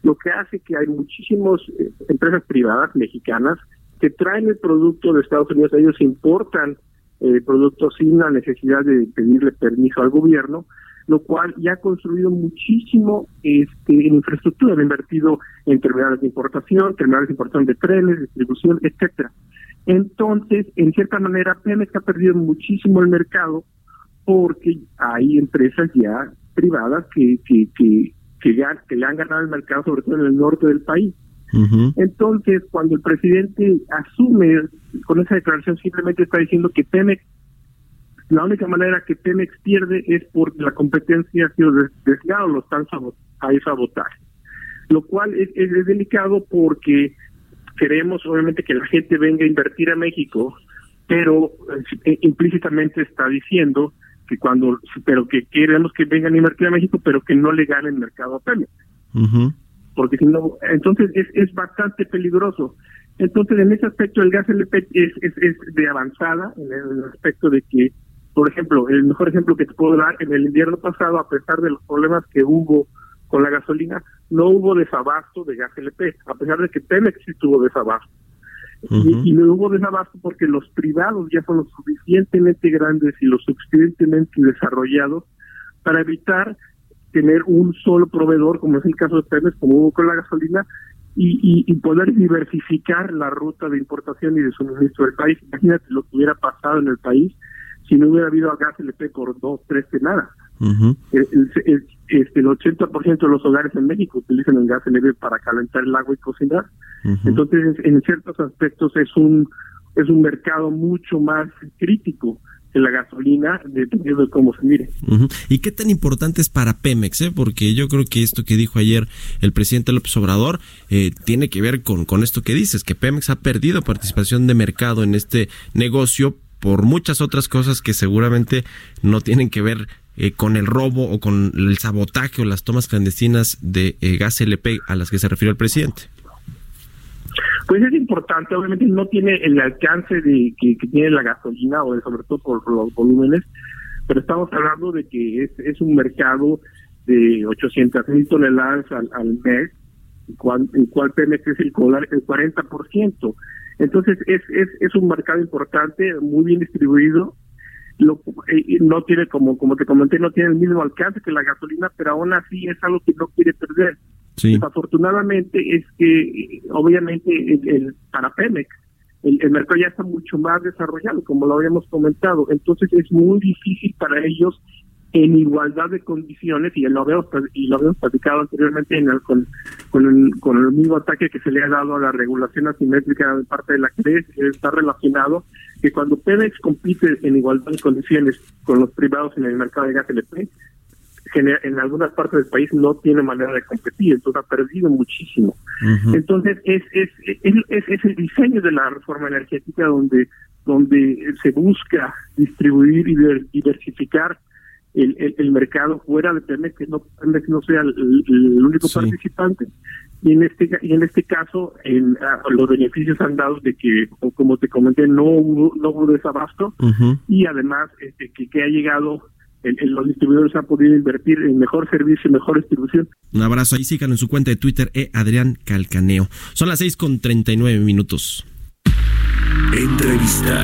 lo que hace que hay muchísimas eh, empresas privadas mexicanas que traen el producto de Estados Unidos, ellos importan eh, productos sin la necesidad de pedirle permiso al gobierno, lo cual ya ha construido muchísimo este, en infraestructura, ha invertido en terminales de importación, terminales de importación de trenes, distribución, etcétera. Entonces, en cierta manera, Pemex ha perdido muchísimo el mercado porque hay empresas ya privadas que, que, que, que, ya, que le han ganado el mercado, sobre todo en el norte del país. Entonces, cuando el presidente asume con esa declaración, simplemente está diciendo que Pemex, la única manera que Pemex pierde es porque la competencia ha sido desviada o lo están hay sabotaje. Lo cual es, es, delicado porque queremos, obviamente, que la gente venga a invertir a México, pero eh, implícitamente está diciendo que cuando, pero que queremos que vengan a invertir a México, pero que no le ganen mercado a Pemex porque si no, entonces es, es bastante peligroso. Entonces, en ese aspecto, el gas LP es, es, es de avanzada, en el aspecto de que, por ejemplo, el mejor ejemplo que te puedo dar, en el invierno pasado, a pesar de los problemas que hubo con la gasolina, no hubo desabasto de gas LP, a pesar de que Pemex sí tuvo desabasto. y, y, no hubo desabasto porque los privados ya son lo suficientemente grandes y lo suficientemente desarrollados para evitar tener un solo proveedor, como es el caso de Pemex, como hubo con la gasolina, y, y, poder diversificar la ruta de importación y de suministro del país. Imagínate lo que hubiera pasado en el país si no hubiera habido gas LP por dos, tres nada. el, el, este, el 80% de los hogares en México utilizan el gas LP para calentar el agua y cocinar. Entonces, en ciertos aspectos es un es un mercado mucho más crítico la gasolina, dependiendo de cómo se mire. ¿Y qué tan importante es para Pemex? Eh? Porque yo creo que esto que dijo ayer el presidente López Obrador eh, tiene que ver con, con esto que dices, que Pemex ha perdido participación de mercado en este negocio por muchas otras cosas que seguramente no tienen que ver eh, con el robo o con el sabotaje o las tomas clandestinas de gas LP a las que se refirió el presidente. Pues es importante, obviamente no tiene el alcance de que, tiene la gasolina o sobre todo por los volúmenes, pero estamos hablando de que es, es un mercado de 800 mil toneladas al, al mes, el cual, el cual Pemex es el, el 40%. Entonces es, es, es un mercado importante, muy bien distribuido, lo, eh, no tiene como como te comenté no tiene el mismo alcance que la gasolina pero aún así es algo que no quiere perder desafortunadamente es que eh, obviamente el, para Pemex el, el, mercado ya está mucho más desarrollado como lo habíamos comentado. Entonces es muy difícil para ellos en igualdad de condiciones y lo habíamos y lo habíamos platicado anteriormente en el, con, con, el, mismo ataque que se le ha dado a la regulación asimétrica de parte de la CRE está relacionado que cuando Pemex compite en igualdad de condiciones con los privados en el mercado de gas LP en algunas partes del país no tiene manera de competir, entonces ha perdido muchísimo. Entonces es es, es, es, es el diseño de la reforma energética donde donde se busca distribuir y diversificar el, el, mercado fuera de Pemex, que no, Pemex no sea el, único participante. Y en este y en este caso, en, ah, los beneficios han dado de que, como te comenté, no hubo, no hubo desabasto y además este, que, que ha llegado los distribuidores han podido invertir en mejor servicio, y mejor distribución. Un abrazo ahí, síganlo en su cuenta de Twitter, e Adrián Calcaneo. Son las seis con 39 minutos. Entrevista.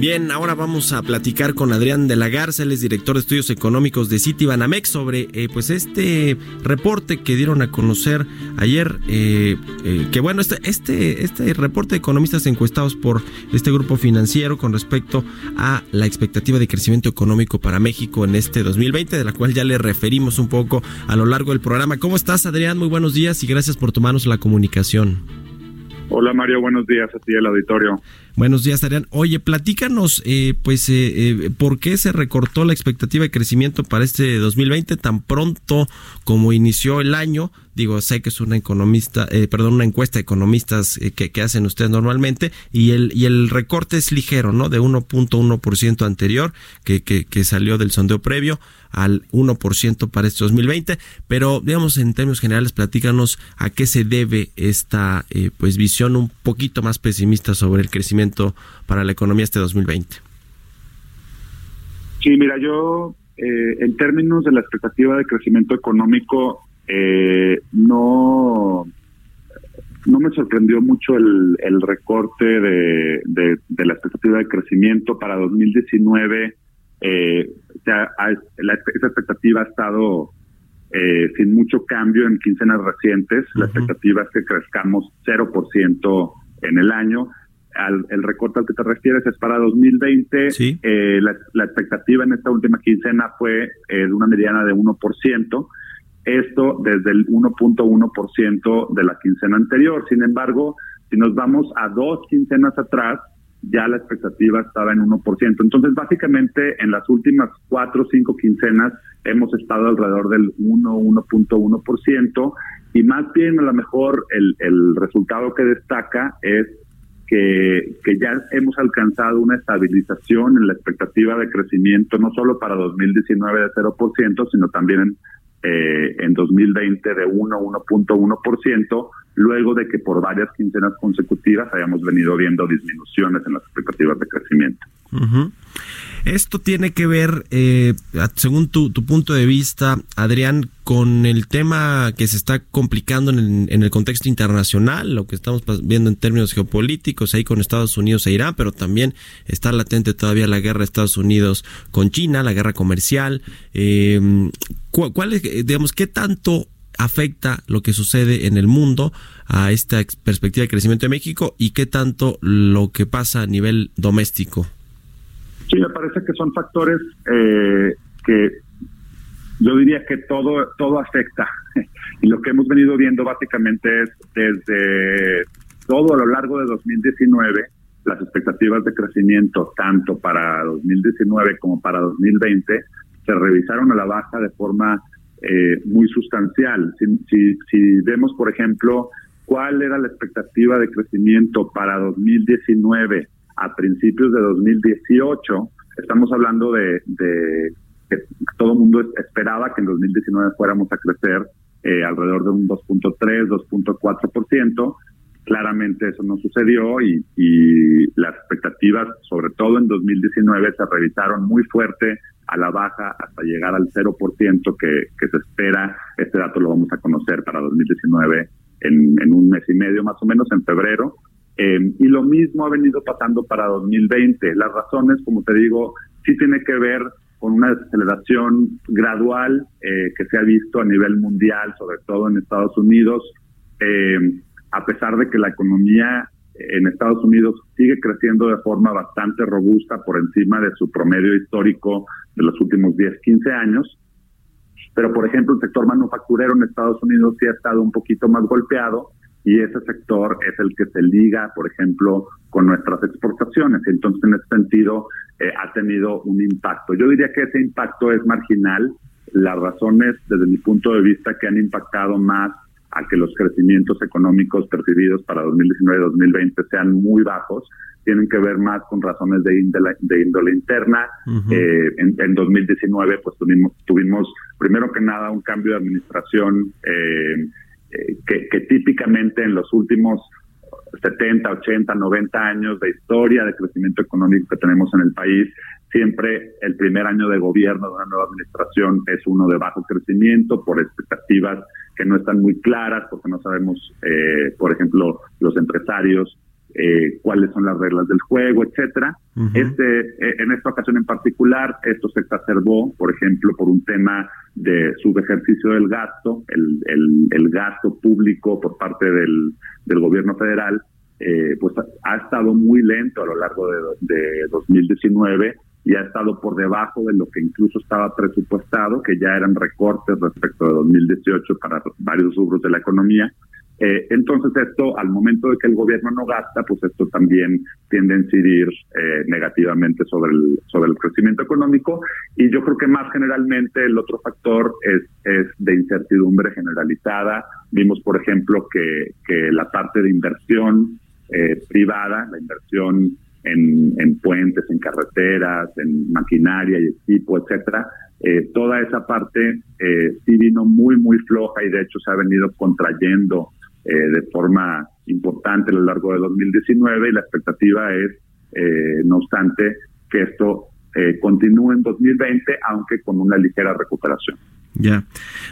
Bien, ahora vamos a platicar con Adrián de la Garza, él es director de estudios económicos de Citibanamex sobre eh, pues este reporte que dieron a conocer ayer, eh, eh, que bueno, este, este, este reporte de economistas encuestados por este grupo financiero con respecto a la expectativa de crecimiento económico para México en este 2020, de la cual ya le referimos un poco a lo largo del programa. ¿Cómo estás, Adrián? Muy buenos días y gracias por tomarnos la comunicación. Hola Mario, buenos días a ti el auditorio. Buenos días, Adrián. Oye, platícanos, eh, pues, eh, eh, ¿por qué se recortó la expectativa de crecimiento para este 2020 tan pronto como inició el año? Digo, sé que es una economista, eh, perdón, una encuesta de economistas eh, que, hacen ustedes normalmente y el y el recorte es ligero, ¿no? De 1.1% anterior que, que, que salió del sondeo previo al 1% para este 2020, pero digamos en términos generales platícanos a qué se debe esta eh, pues visión un poquito más pesimista sobre el crecimiento para la economía este 2020. Sí, mira, yo eh, en términos de la expectativa de crecimiento económico eh, no no me sorprendió mucho el, el recorte de, de, de, la expectativa de crecimiento para 2019. Eh, ya la, esa expectativa ha estado eh, sin mucho cambio en quincenas recientes. La expectativa es que crezcamos 0% en el año. Al, el recorte al que te refieres es para 2020. Eh, la, la, expectativa en esta última quincena fue eh, de una mediana de 1%. Esto desde el 1.1% de la quincena anterior. Sin embargo, si nos vamos a dos quincenas atrás, ya la expectativa estaba en 1%. Entonces, básicamente, en las últimas cuatro o cinco quincenas hemos estado alrededor del 1, 1.1%, y más bien a lo mejor el, el resultado que destaca es que, que ya hemos alcanzado una estabilización en la expectativa de crecimiento, no solo para 2019 de 0%, sino también en eh, en 2020 de 1 1.1%, luego de que por varias quincenas consecutivas hayamos venido viendo disminuciones en las expectativas de crecimiento. Esto tiene que ver, eh, según tu, punto de vista, Adrián, con el tema que se está complicando en el, contexto internacional, lo que estamos viendo en términos geopolíticos ahí con Estados Unidos e Irán, pero también está latente todavía la guerra de Estados Unidos con China, la guerra comercial. Eh, ¿Cuál es, digamos, qué tanto afecta lo que sucede en el mundo a esta perspectiva de crecimiento de México y qué tanto lo que pasa a nivel doméstico? Sí, me parece que son factores eh, que yo diría que todo todo afecta y lo que hemos venido viendo básicamente es desde todo a lo largo de 2019 las expectativas de crecimiento tanto para 2019 como para 2020 se revisaron a la baja de forma eh, muy sustancial. Si, si, vemos, por ejemplo, cuál era la expectativa de crecimiento para 2019 a principios de 2018, estamos hablando de, de que todo el mundo esperaba que en 2019 fuéramos a crecer eh, alrededor de un 2.3, 2.4%. Claramente eso no sucedió y, y las expectativas, sobre todo en 2019, se revisaron muy fuerte a la baja hasta llegar al 0% que, que se espera. Este dato lo vamos a conocer para 2019 en, en un mes y medio más o menos, en febrero. Eh, y lo mismo ha venido pasando para 2020. Las razones, como te digo, sí tiene que ver con una desaceleración gradual eh, que se ha visto a nivel mundial, sobre todo en Estados Unidos, eh, a pesar de que la economía en Estados Unidos sigue creciendo de forma bastante robusta por encima de su promedio histórico de los últimos 10, 15 años. Pero, por ejemplo, el sector manufacturero en Estados Unidos sí ha estado un poquito más golpeado y ese sector es el que se liga, por ejemplo, con nuestras exportaciones. Entonces, en ese sentido, eh, ha tenido un impacto. Yo diría que ese impacto es marginal. Las razones, desde mi punto de vista, que han impactado más a que los crecimientos económicos percibidos para 2019 y 2020 sean muy bajos, tienen que ver más con razones de índole, de índole interna. eh, en, en, 2019, pues tuvimos, tuvimos, primero que nada, un cambio de administración eh, eh, que, que, típicamente en los últimos 70, 80, 90 años de historia de crecimiento económico que tenemos en el país, siempre el primer año de gobierno de una nueva administración es uno de bajo crecimiento por expectativas que no están muy claras, porque no sabemos, eh, por ejemplo, los empresarios eh, cuáles son las reglas del juego, etcétera. Uh -huh. Este, eh, en esta ocasión en particular, esto se exacerbó, por ejemplo, por un tema de subejercicio del gasto, el, el, el gasto público por parte del, del gobierno federal, eh, pues ha estado muy lento a lo largo de, de 2019 y ha estado por debajo de lo que incluso estaba presupuestado, que ya eran recortes respecto de 2018 para varios rubros de la economía. Eh, entonces esto, al momento de que el gobierno no gasta, pues esto también tiende a incidir eh, negativamente sobre el, sobre el crecimiento económico. Y yo creo que más generalmente el otro factor es, es de incertidumbre generalizada. Vimos, por ejemplo, que, que la parte de inversión eh, privada, la inversión en, en, puentes, en carreteras, en maquinaria y equipo, etcétera, eh, toda esa parte eh, sí vino muy, muy floja y de hecho se ha venido contrayendo eh, de forma importante a lo largo de 2019 y la expectativa es, eh, no obstante, que esto eh, continúe en 2020, aunque con una ligera recuperación. Ya.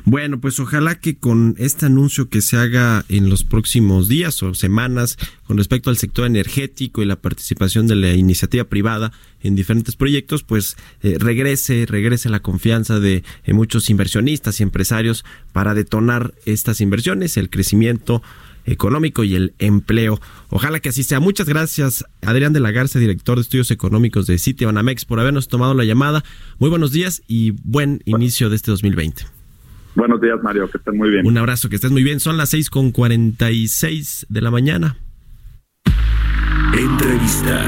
Bueno, pues ojalá que con este anuncio que se haga en los próximos días o semanas con respecto al sector energético y la participación de la iniciativa privada en diferentes proyectos, pues eh, regrese, regrese la confianza de muchos inversionistas y empresarios para detonar estas inversiones, el crecimiento económico y el empleo. Ojalá que así sea. Muchas gracias, Adrián de la Garza, director de estudios económicos de Citibanamex, por habernos tomado la llamada. Muy buenos días y buen inicio de este 2020. Buenos días, Mario, que estén muy bien. Un abrazo, que estés muy bien. Son las 6 con 46 de la mañana. Entrevista.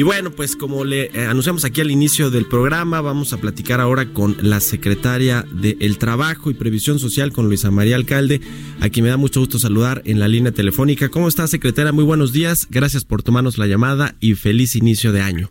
Y bueno, pues como le anunciamos aquí al inicio del programa, vamos a platicar ahora con la secretaria de El Trabajo y Previsión Social, con Luisa María Alcalde, a quien me da mucho gusto saludar en la línea telefónica. ¿Cómo está, secretaria? Muy buenos días. Gracias por tomarnos la llamada y feliz inicio de año.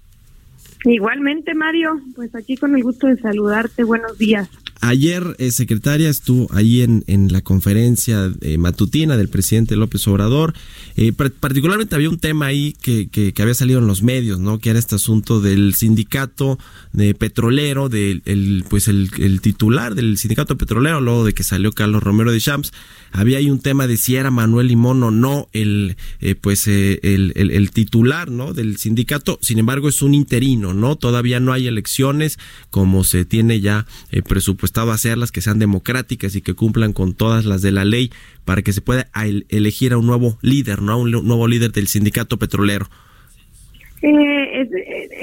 Igualmente, Mario, pues aquí con el gusto de saludarte. Buenos días. Ayer, eh, secretaria, estuvo ahí en, en la conferencia eh, matutina del presidente López Obrador. Eh, particularmente había un tema ahí que, que, que, había salido en los medios, ¿no? Que era este asunto del sindicato de petrolero, del el, pues el, titular del sindicato petrolero, luego de que salió Carlos Romero de Champs. Había ahí un tema de si era Manuel Limón o no el, pues el, el, el titular, ¿no? Del sindicato. Sin embargo, es un interino, ¿no? Todavía no hay elecciones como se tiene ya presupuestado estado hacerlas que sean democráticas y que cumplan con todas las de la ley para que se pueda elegir a un nuevo líder, no a un nuevo líder del sindicato petrolero. Eh,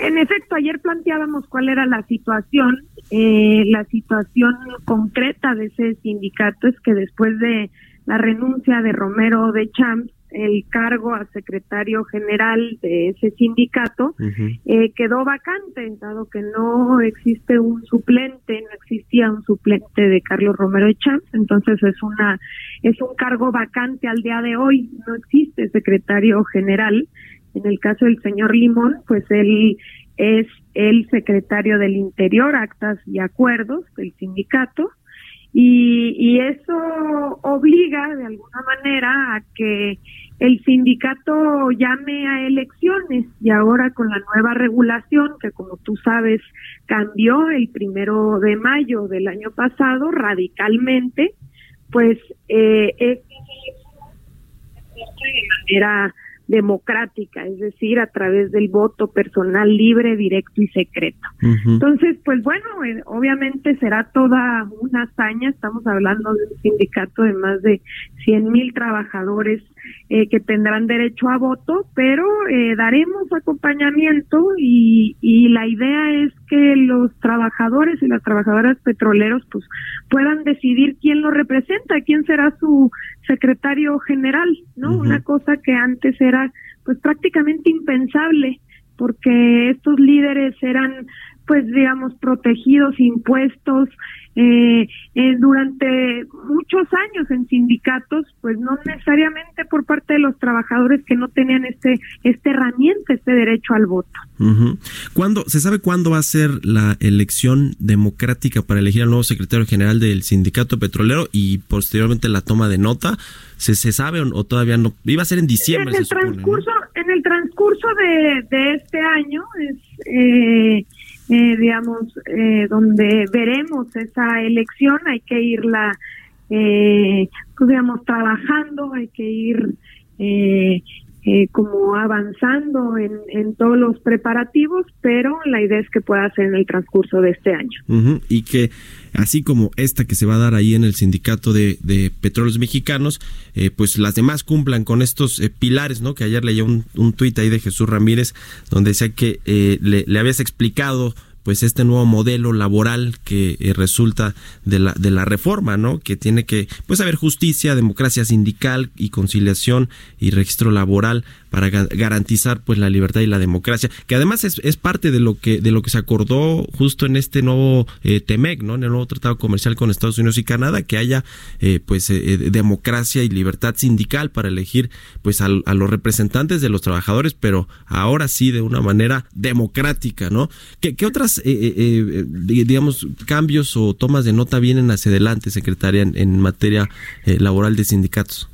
en efecto, ayer planteábamos cuál era la situación. Eh, la situación concreta de ese sindicato es que después de la renuncia de Romero de Champs, el cargo a secretario general de ese sindicato uh -huh. eh, quedó vacante, dado que no existe un suplente, no existía un suplente de Carlos Romero de Champs, entonces es una es un cargo vacante al día de hoy, no existe secretario general. En el caso del señor Limón, pues él es el secretario del Interior, Actas y Acuerdos del sindicato. Y, y, eso obliga de alguna manera a que el sindicato llame a elecciones y ahora con la nueva regulación que como tú sabes cambió el primero de mayo del año pasado radicalmente, pues eh, es de manera democrática, es decir, a través del voto personal libre, directo y secreto. Entonces, pues bueno, eh, obviamente será toda una hazaña, estamos hablando de un sindicato de más de 100 mil trabajadores eh, que tendrán derecho a voto, pero eh, daremos acompañamiento y, y la idea es que los trabajadores y las trabajadoras petroleros pues puedan decidir quién lo representa, quién será su secretario general, ¿no? Una cosa que antes era pues prácticamente impensable porque estos líderes eran pues digamos protegidos impuestos eh, eh, durante muchos años en sindicatos, pues no necesariamente por parte de los trabajadores que no tenían este esta herramienta, este derecho al voto. ¿Cuándo, ¿Se sabe cuándo va a ser la elección democrática para elegir al nuevo secretario general del sindicato petrolero y posteriormente la toma de nota? ¿Se, se sabe o, todavía no? Iba a ser en diciembre. En el transcurso, en el transcurso de, de este año es eh, eh, digamos, eh, donde veremos esa elección, hay que irla, eh, pues, digamos, trabajando, hay que ir eh, como avanzando en, en, todos los preparativos, pero la idea es que pueda ser en el transcurso de este año. Y que así como esta que se va a dar ahí en el sindicato de, de petróleos mexicanos, eh, pues las demás cumplan con estos eh, pilares, ¿no? Que ayer leía un, un tuit ahí de Jesús Ramírez donde decía que eh, le, le habías explicado pues este nuevo modelo laboral que eh, resulta de la de la reforma, ¿no? Que tiene que pues haber justicia, democracia sindical y conciliación y registro laboral para garantizar pues la libertad y la democracia, que además es, es parte de lo que de lo que se acordó justo en este nuevo eh, TEMEC, ¿no? En el nuevo tratado comercial con Estados Unidos y Canadá, que haya eh, pues eh, eh democracia y libertad sindical para elegir pues a, los representantes de los trabajadores, pero ahora sí de una manera democrática, ¿no? ¿Qué, qué otras eh, eh, digamos cambios o tomas de nota vienen hacia adelante, secretaria, en materia laboral de sindicatos?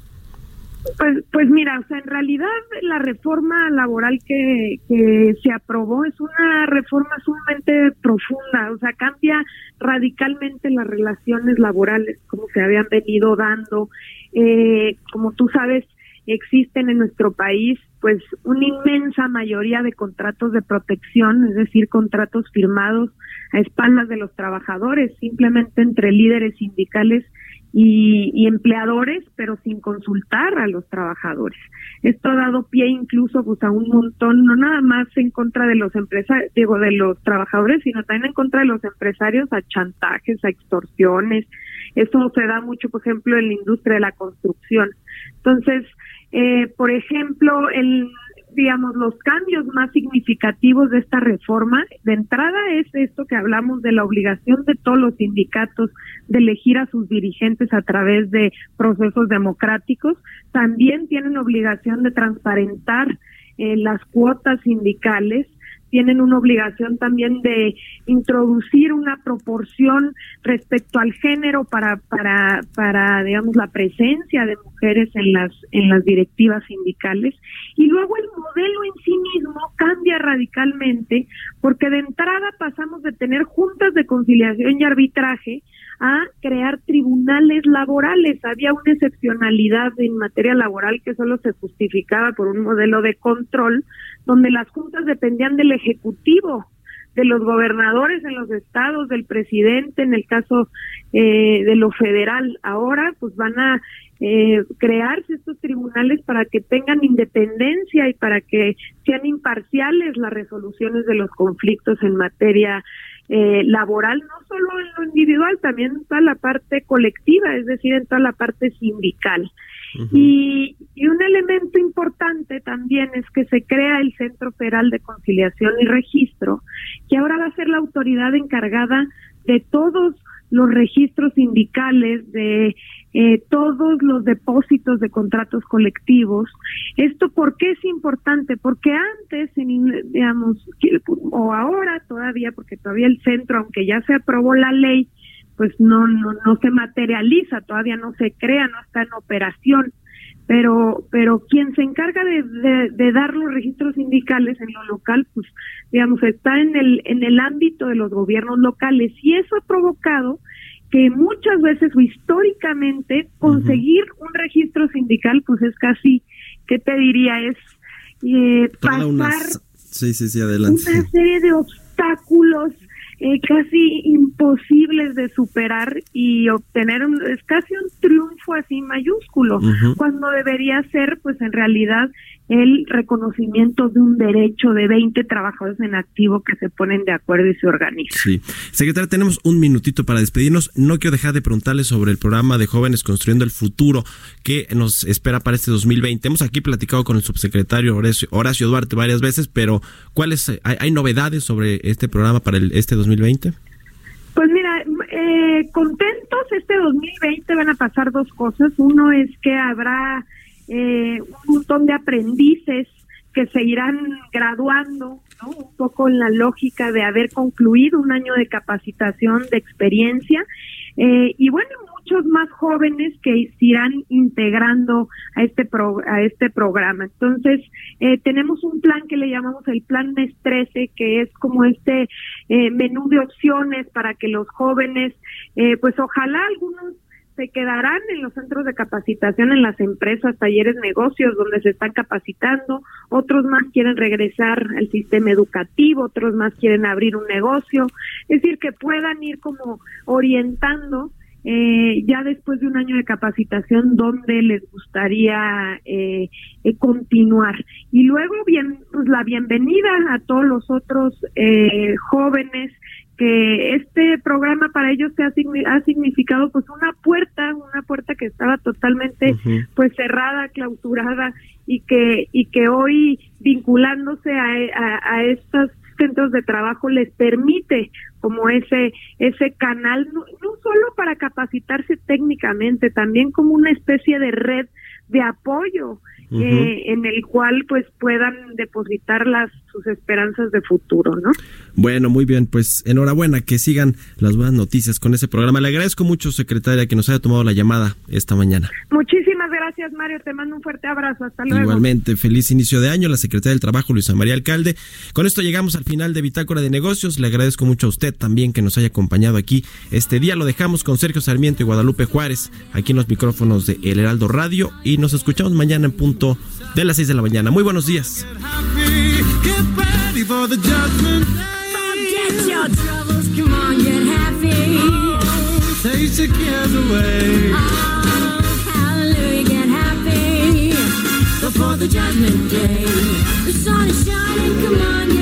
Pues, pues mira, o sea, en realidad la reforma laboral que, que se aprobó es una reforma sumamente profunda, o sea, cambia radicalmente las relaciones laborales como se habían venido dando. Eh, como tú sabes, existen en nuestro país pues una inmensa mayoría de contratos de protección, es decir, contratos firmados a espaldas de los trabajadores, simplemente entre líderes sindicales y, y, empleadores, pero sin consultar a los trabajadores. Esto ha dado pie incluso pues, a un montón, no nada más en contra de los empresarios, digo, de los trabajadores, sino también en contra de los empresarios a chantajes, a extorsiones. Eso se da mucho, por ejemplo, en la industria de la construcción. Entonces, eh, por ejemplo, el digamos, los cambios más significativos de esta reforma, de entrada es esto que hablamos de la obligación de todos los sindicatos de elegir a sus dirigentes a través de procesos democráticos, también tienen obligación de transparentar eh, las cuotas sindicales, tienen una obligación también de introducir una proporción respecto al género para para para digamos la presencia de mujeres en las en las directivas sindicales y luego el modelo en sí mismo cambia radicalmente porque de entrada pasamos de tener juntas de conciliación y arbitraje a crear tribunales laborales. Había una excepcionalidad en materia laboral que solo se justificaba por un modelo de control donde las juntas dependían del Ejecutivo, de los gobernadores en los estados, del presidente en el caso eh, de lo federal. Ahora pues van a eh, crearse estos tribunales para que tengan independencia y para que sean imparciales las resoluciones de los conflictos en materia eh, laboral, no solo en lo individual, también en toda la parte colectiva, es decir, en toda la parte sindical. Y, y, un elemento importante también es que se crea el Centro Federal de Conciliación y Registro, que ahora va a ser la autoridad encargada de todos los registros sindicales, de eh, todos los depósitos de contratos colectivos. ¿Esto por qué es importante? Porque antes, en, digamos, o ahora todavía, porque todavía el centro, aunque ya se aprobó la ley, pues no, no, no se materializa, todavía no se crea, no está en operación. pero pero quien se encarga de, de, dar los registros sindicales en lo local pues digamos está en el en el ámbito de los gobiernos locales. Y eso ha provocado que muchas veces o históricamente conseguir un registro sindical pues es casi qué te diría es eh, pasar una serie de obstáculos eh, casi imposibles de superar y obtener un, es casi un triunfo así mayúsculo, cuando debería ser pues en realidad el reconocimiento de un derecho de 20 trabajadores en activo que se ponen de acuerdo y se organizan. Sí. Secretaria, tenemos un minutito para despedirnos. No quiero dejar de preguntarle sobre el programa de jóvenes construyendo el futuro que nos espera para este 2020. Hemos aquí platicado con el subsecretario Horacio, Duarte varias veces, pero ¿cuáles hay, hay novedades sobre este programa para el, este 2020? Pues mira, eh, contentos, este 2020 van a pasar dos cosas. Uno es que habrá eh, un montón de aprendices que se irán graduando, un poco en la lógica de haber concluido un año de capacitación, de experiencia, eh, y bueno, muchos más jóvenes que se irán integrando a este a este programa. Entonces, eh, tenemos un plan que le llamamos el Plan MES 13, que es como este eh, menú de opciones para que los jóvenes, pues ojalá algunos se quedarán en los centros de capacitación, en las empresas, talleres, negocios donde se están capacitando, otros más quieren regresar al sistema educativo, otros más quieren abrir un negocio, es decir, que puedan ir como orientando eh, ya después de un año de capacitación donde les gustaría eh, eh, continuar. Y luego, bien, pues la bienvenida a todos los otros eh, jóvenes que este programa para ellos se ha, ha, significado pues una puerta, una puerta que estaba totalmente pues cerrada, clausurada y que y que hoy vinculándose a, a, estos centros de trabajo les permite como ese ese canal no, no solo para capacitarse técnicamente, también como una especie de red de apoyo eh, en el cual pues puedan depositar las sus esperanzas de futuro, ¿no? Bueno, muy bien, pues enhorabuena, que sigan las buenas noticias con ese programa. Le agradezco mucho, secretaria, que nos haya tomado la llamada esta mañana. Muchísimas gracias, Mario. Te mando un fuerte abrazo. Hasta luego. Igualmente, feliz inicio de año, la secretaria del Trabajo, Luisa María Alcalde. Con esto llegamos al final de Bitácora de Negocios. Le agradezco mucho a usted también que nos haya acompañado aquí este día. Lo dejamos con Sergio Sarmiento y Guadalupe Juárez, aquí en los micrófonos de El Heraldo Radio. Y nos escuchamos mañana en punto de las 6 de la mañana. Muy buenos días. Before the judgment day. The sun is shining, come on, get